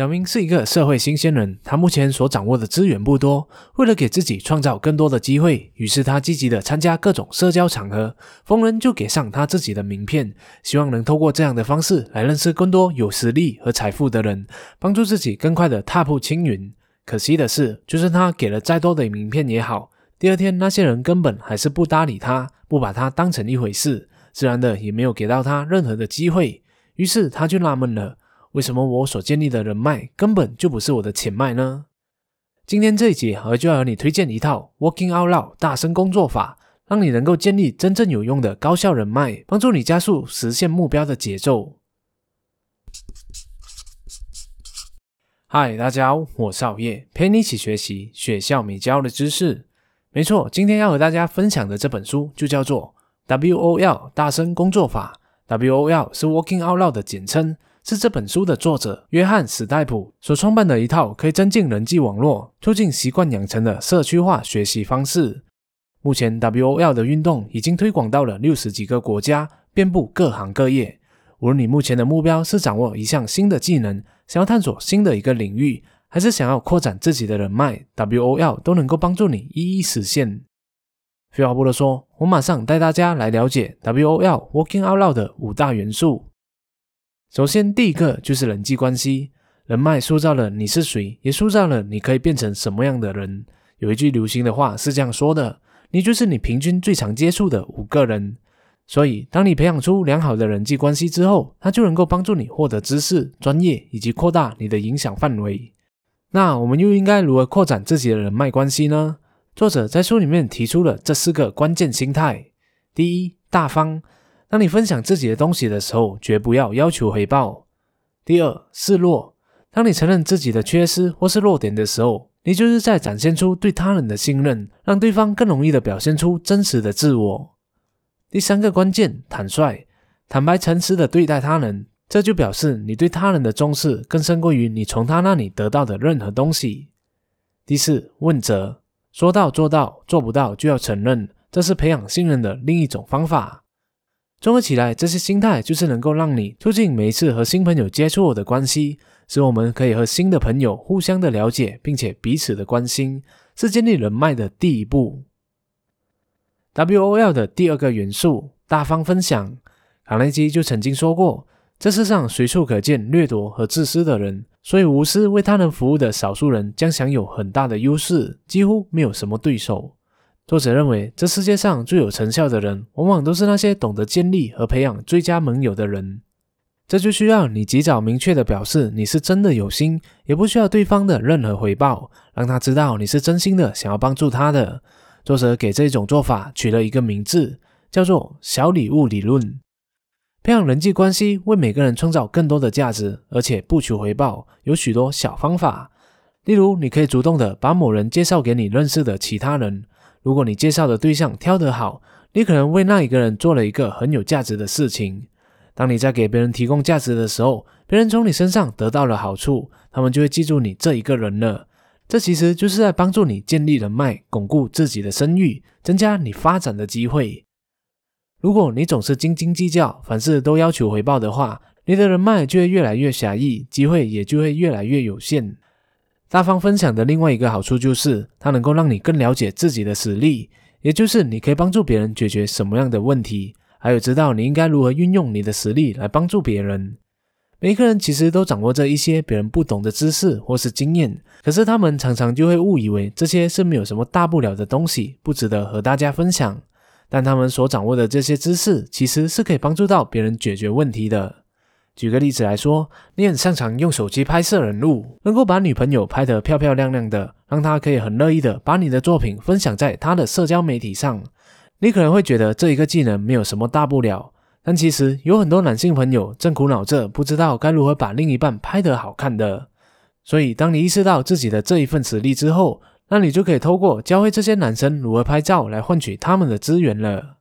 小明是一个社会新鲜人，他目前所掌握的资源不多。为了给自己创造更多的机会，于是他积极的参加各种社交场合，逢人就给上他自己的名片，希望能透过这样的方式来认识更多有实力和财富的人，帮助自己更快的踏步青云。可惜的是，就算他给了再多的名片也好，第二天那些人根本还是不搭理他，不把他当成一回事，自然的也没有给到他任何的机会。于是他就纳闷了。为什么我所建立的人脉根本就不是我的钱脉呢？今天这一集，我就要和你推荐一套 Working Out Loud 大声工作法，让你能够建立真正有用的高效人脉，帮助你加速实现目标的节奏。嗨，大家好，我是熬夜，陪你一起学习学校没教的知识。没错，今天要和大家分享的这本书就叫做 WOL 大声工作法。WOL 是 Working Out Loud 的简称。是这本书的作者约翰史代普所创办的一套可以增进人际网络、促进习惯养成的社区化学习方式。目前，WOL 的运动已经推广到了六十几个国家，遍布各行各业。无论你目前的目标是掌握一项新的技能，想要探索新的一个领域，还是想要扩展自己的人脉，WOL 都能够帮助你一一实现。废话不多说，我马上带大家来了解 WOL Working Out Loud 的五大元素。首先，第一个就是人际关系，人脉塑造了你是谁，也塑造了你可以变成什么样的人。有一句流行的话是这样说的：“你就是你平均最常接触的五个人。”所以，当你培养出良好的人际关系之后，它就能够帮助你获得知识、专业以及扩大你的影响范围。那我们又应该如何扩展自己的人脉关系呢？作者在书里面提出了这四个关键心态：第一，大方。当你分享自己的东西的时候，绝不要要求回报。第二，示弱。当你承认自己的缺失或是弱点的时候，你就是在展现出对他人的信任，让对方更容易的表现出真实的自我。第三个关键，坦率、坦白、诚实的对待他人，这就表示你对他人的重视更胜过于你从他那里得到的任何东西。第四，问责，说到做到，做不到就要承认，这是培养信任的另一种方法。综合起来，这些心态就是能够让你促进每一次和新朋友接触的关系，使我们可以和新的朋友互相的了解，并且彼此的关心，是建立人脉的第一步。WOL 的第二个元素，大方分享。卡内基就曾经说过，这世上随处可见掠夺和自私的人，所以无私为他人服务的少数人将享有很大的优势，几乎没有什么对手。作者认为，这世界上最有成效的人，往往都是那些懂得建立和培养最佳盟友的人。这就需要你及早明确的表示你是真的有心，也不需要对方的任何回报，让他知道你是真心的想要帮助他的。作者给这种做法取了一个名字，叫做“小礼物理论”。培养人际关系，为每个人创造更多的价值，而且不求回报，有许多小方法。例如，你可以主动的把某人介绍给你认识的其他人。如果你介绍的对象挑得好，你可能为那一个人做了一个很有价值的事情。当你在给别人提供价值的时候，别人从你身上得到了好处，他们就会记住你这一个人了。这其实就是在帮助你建立人脉，巩固自己的声誉，增加你发展的机会。如果你总是斤斤计较，凡事都要求回报的话，你的人脉就会越来越狭义，机会也就会越来越有限。大方分享的另外一个好处就是，它能够让你更了解自己的实力，也就是你可以帮助别人解决什么样的问题，还有知道你应该如何运用你的实力来帮助别人。每一个人其实都掌握着一些别人不懂的知识或是经验，可是他们常常就会误以为这些是没有什么大不了的东西，不值得和大家分享。但他们所掌握的这些知识，其实是可以帮助到别人解决问题的。举个例子来说，你很擅长用手机拍摄人物，能够把女朋友拍得漂漂亮亮的，让她可以很乐意的把你的作品分享在她的社交媒体上。你可能会觉得这一个技能没有什么大不了，但其实有很多男性朋友正苦恼着不知道该如何把另一半拍得好看的。所以，当你意识到自己的这一份实力之后，那你就可以透过教会这些男生如何拍照来换取他们的资源了。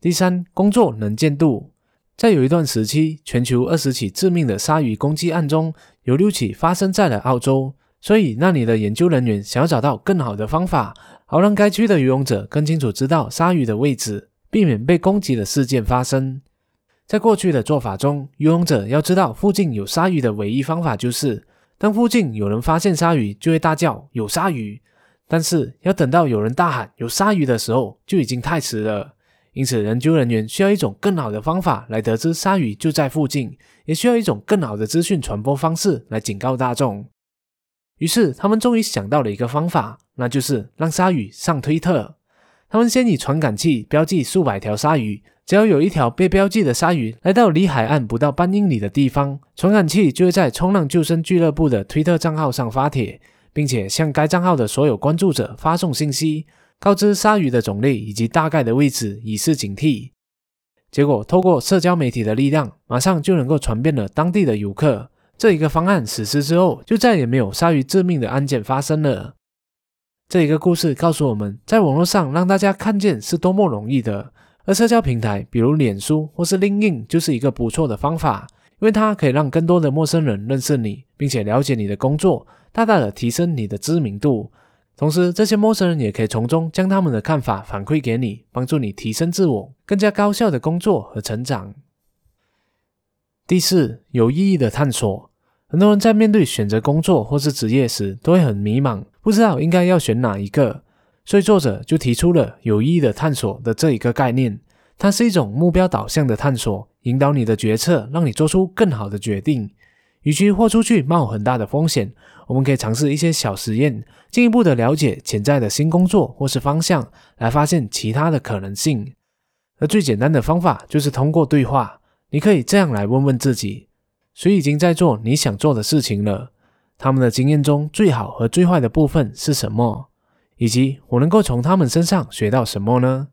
第三，工作能见度。在有一段时期，全球二十起致命的鲨鱼攻击案中，有六起发生在了澳洲。所以，那里的研究人员想要找到更好的方法，好让该区的游泳者更清楚知道鲨鱼的位置，避免被攻击的事件发生。在过去的做法中，游泳者要知道附近有鲨鱼的唯一方法就是，当附近有人发现鲨鱼，就会大叫有鲨鱼。但是要等到有人大喊有鲨鱼的时候，就已经太迟了。因此，人救人员需要一种更好的方法来得知鲨鱼就在附近，也需要一种更好的资讯传播方式来警告大众。于是，他们终于想到了一个方法，那就是让鲨鱼上推特。他们先以传感器标记数百条鲨鱼。只要有一条被标记的鲨鱼来到离海岸不到半英里的地方，传感器就会在冲浪救生俱乐部的推特账号上发帖，并且向该账号的所有关注者发送信息，告知鲨鱼的种类以及大概的位置，以示警惕。结果，透过社交媒体的力量，马上就能够传遍了当地的游客。这一个方案实施之后，就再也没有鲨鱼致命的案件发生了。这一个故事告诉我们，在网络上让大家看见是多么容易的。而社交平台，比如脸书或是 LinkedIn，就是一个不错的方法，因为它可以让更多的陌生人认识你，并且了解你的工作，大大的提升你的知名度。同时，这些陌生人也可以从中将他们的看法反馈给你，帮助你提升自我，更加高效的工作和成长。第四，有意义的探索。很多人在面对选择工作或是职业时，都会很迷茫，不知道应该要选哪一个。所以作者就提出了有意义的探索的这一个概念，它是一种目标导向的探索，引导你的决策，让你做出更好的决定。与其豁出去冒很大的风险，我们可以尝试一些小实验，进一步的了解潜在的新工作或是方向，来发现其他的可能性。而最简单的方法就是通过对话，你可以这样来问问自己：谁已经在做你想做的事情了？他们的经验中最好和最坏的部分是什么？以及我能够从他们身上学到什么呢？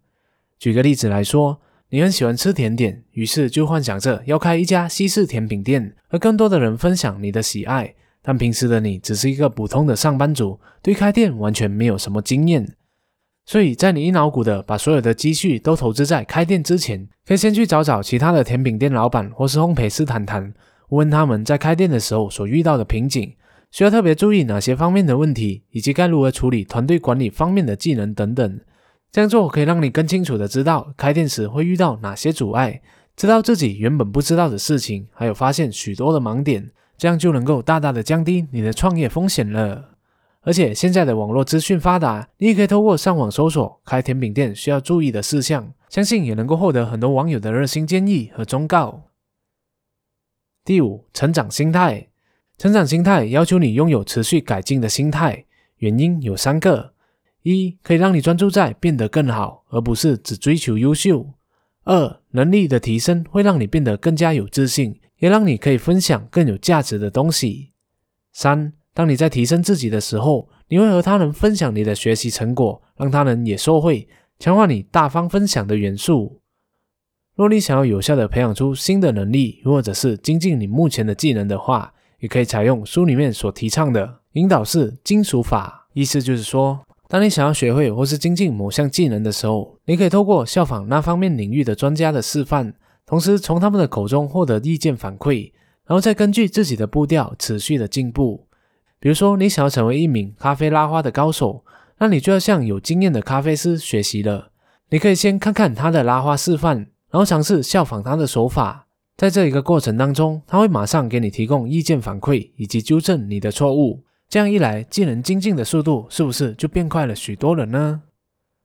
举个例子来说，你很喜欢吃甜点，于是就幻想着要开一家西式甜品店，和更多的人分享你的喜爱。但平时的你只是一个普通的上班族，对开店完全没有什么经验。所以在你一脑股的把所有的积蓄都投资在开店之前，可以先去找找其他的甜品店老板或是烘焙师谈谈，问他们在开店的时候所遇到的瓶颈。需要特别注意哪些方面的问题，以及该如何处理团队管理方面的技能等等。这样做可以让你更清楚的知道开店时会遇到哪些阻碍，知道自己原本不知道的事情，还有发现许多的盲点，这样就能够大大的降低你的创业风险了。而且现在的网络资讯发达，你也可以透过上网搜索开甜品店需要注意的事项，相信也能够获得很多网友的热心建议和忠告。第五，成长心态。成长心态要求你拥有持续改进的心态，原因有三个：一，可以让你专注在变得更好，而不是只追求优秀；二，能力的提升会让你变得更加有自信，也让你可以分享更有价值的东西；三，当你在提升自己的时候，你会和他人分享你的学习成果，让他人也受惠，强化你大方分享的元素。若你想要有效的培养出新的能力，或者是精进你目前的技能的话，也可以采用书里面所提倡的引导式金属法，意思就是说，当你想要学会或是精进某项技能的时候，你可以透过效仿那方面领域的专家的示范，同时从他们的口中获得意见反馈，然后再根据自己的步调持续的进步。比如说，你想要成为一名咖啡拉花的高手，那你就要向有经验的咖啡师学习了。你可以先看看他的拉花示范，然后尝试效仿他的手法。在这一个过程当中，他会马上给你提供意见反馈以及纠正你的错误。这样一来，技能精进的速度是不是就变快了许多了呢？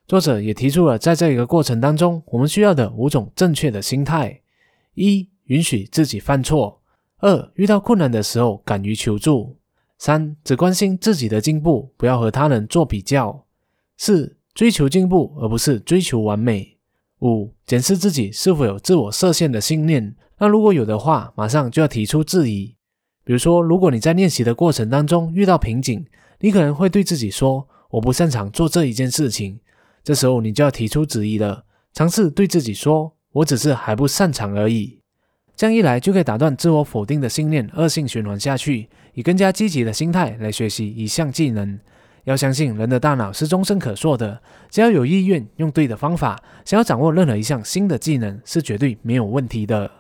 作者也提出了在这一个过程当中，我们需要的五种正确的心态：一、允许自己犯错；二、遇到困难的时候敢于求助；三、只关心自己的进步，不要和他人做比较；四、追求进步而不是追求完美；五、检视自己是否有自我设限的信念。那如果有的话，马上就要提出质疑。比如说，如果你在练习的过程当中遇到瓶颈，你可能会对自己说：“我不擅长做这一件事情。”这时候你就要提出质疑了，尝试对自己说：“我只是还不擅长而已。”这样一来，就可以打断自我否定的信念，恶性循环下去，以更加积极的心态来学习一项技能。要相信人的大脑是终身可塑的，只要有意愿，用对的方法，想要掌握任何一项新的技能，是绝对没有问题的。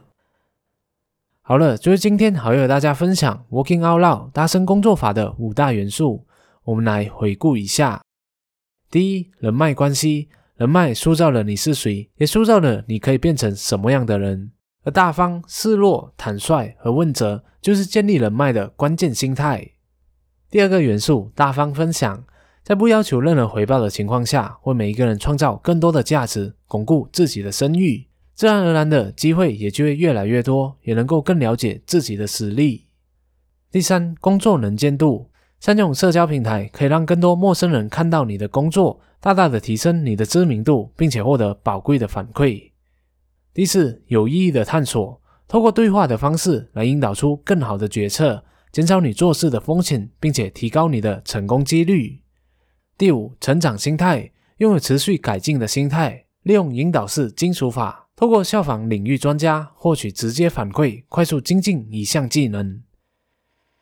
好了，就是今天好要和大家分享 Working Out Loud 大声工作法的五大元素。我们来回顾一下：第一，人脉关系，人脉塑造了你是谁，也塑造了你可以变成什么样的人；而大方、示弱、坦率和问责就是建立人脉的关键心态。第二个元素，大方分享，在不要求任何回报的情况下，为每一个人创造更多的价值，巩固自己的声誉，自然而然的机会也就会越来越多，也能够更了解自己的实力。第三，工作能见度。善用社交平台，可以让更多陌生人看到你的工作，大大的提升你的知名度，并且获得宝贵的反馈。第四，有意义的探索，透过对话的方式来引导出更好的决策，减少你做事的风险，并且提高你的成功几率。第五，成长心态，拥有持续改进的心态，利用引导式金属法，透过效仿领域专家，获取直接反馈，快速精进一项技能。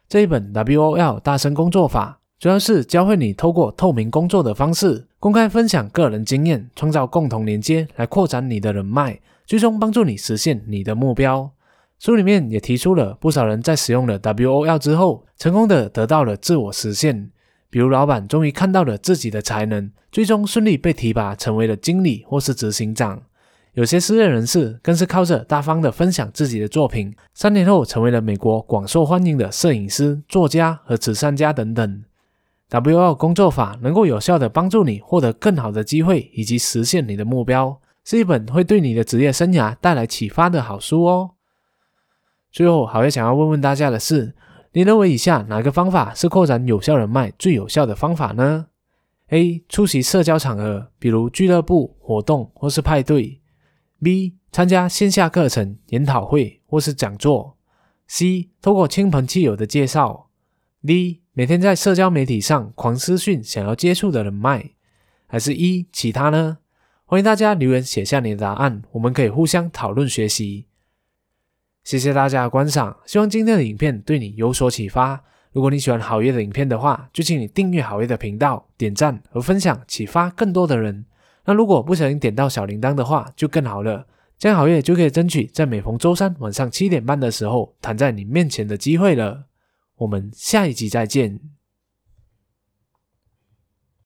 这一本 WOL 大声工作法，主要是教会你透过透明工作的方式，公开分享个人经验，创造共同连接，来扩展你的人脉，最终帮助你实现你的目标。书里面也提出了不少人在使用了 WOL 之后，成功的得到了自我实现，比如老板终于看到了自己的才能，最终顺利被提拔成为了经理或是执行长。有些失业人士更是靠着大方的分享自己的作品，三年后成为了美国广受欢迎的摄影师、作家和慈善家等等。WL 工作法能够有效的帮助你获得更好的机会以及实现你的目标，是一本会对你的职业生涯带来启发的好书哦。最后，好月想要问问大家的是，你认为以下哪个方法是扩展有效人脉最有效的方法呢？A. 出席社交场合，比如俱乐部活动或是派对。B 参加线下课程、研讨会或是讲座。C 透过亲朋戚友的介绍。D 每天在社交媒体上狂私讯想要接触的人脉。还是一其他呢？欢迎大家留言写下你的答案，我们可以互相讨论学习。谢谢大家的观赏，希望今天的影片对你有所启发。如果你喜欢好月的影片的话，就请你订阅好月的频道、点赞和分享，启发更多的人。那如果不小心点到小铃铛的话，就更好了。这样好月就可以争取在每逢周三晚上七点半的时候弹在你面前的机会了。我们下一集再见。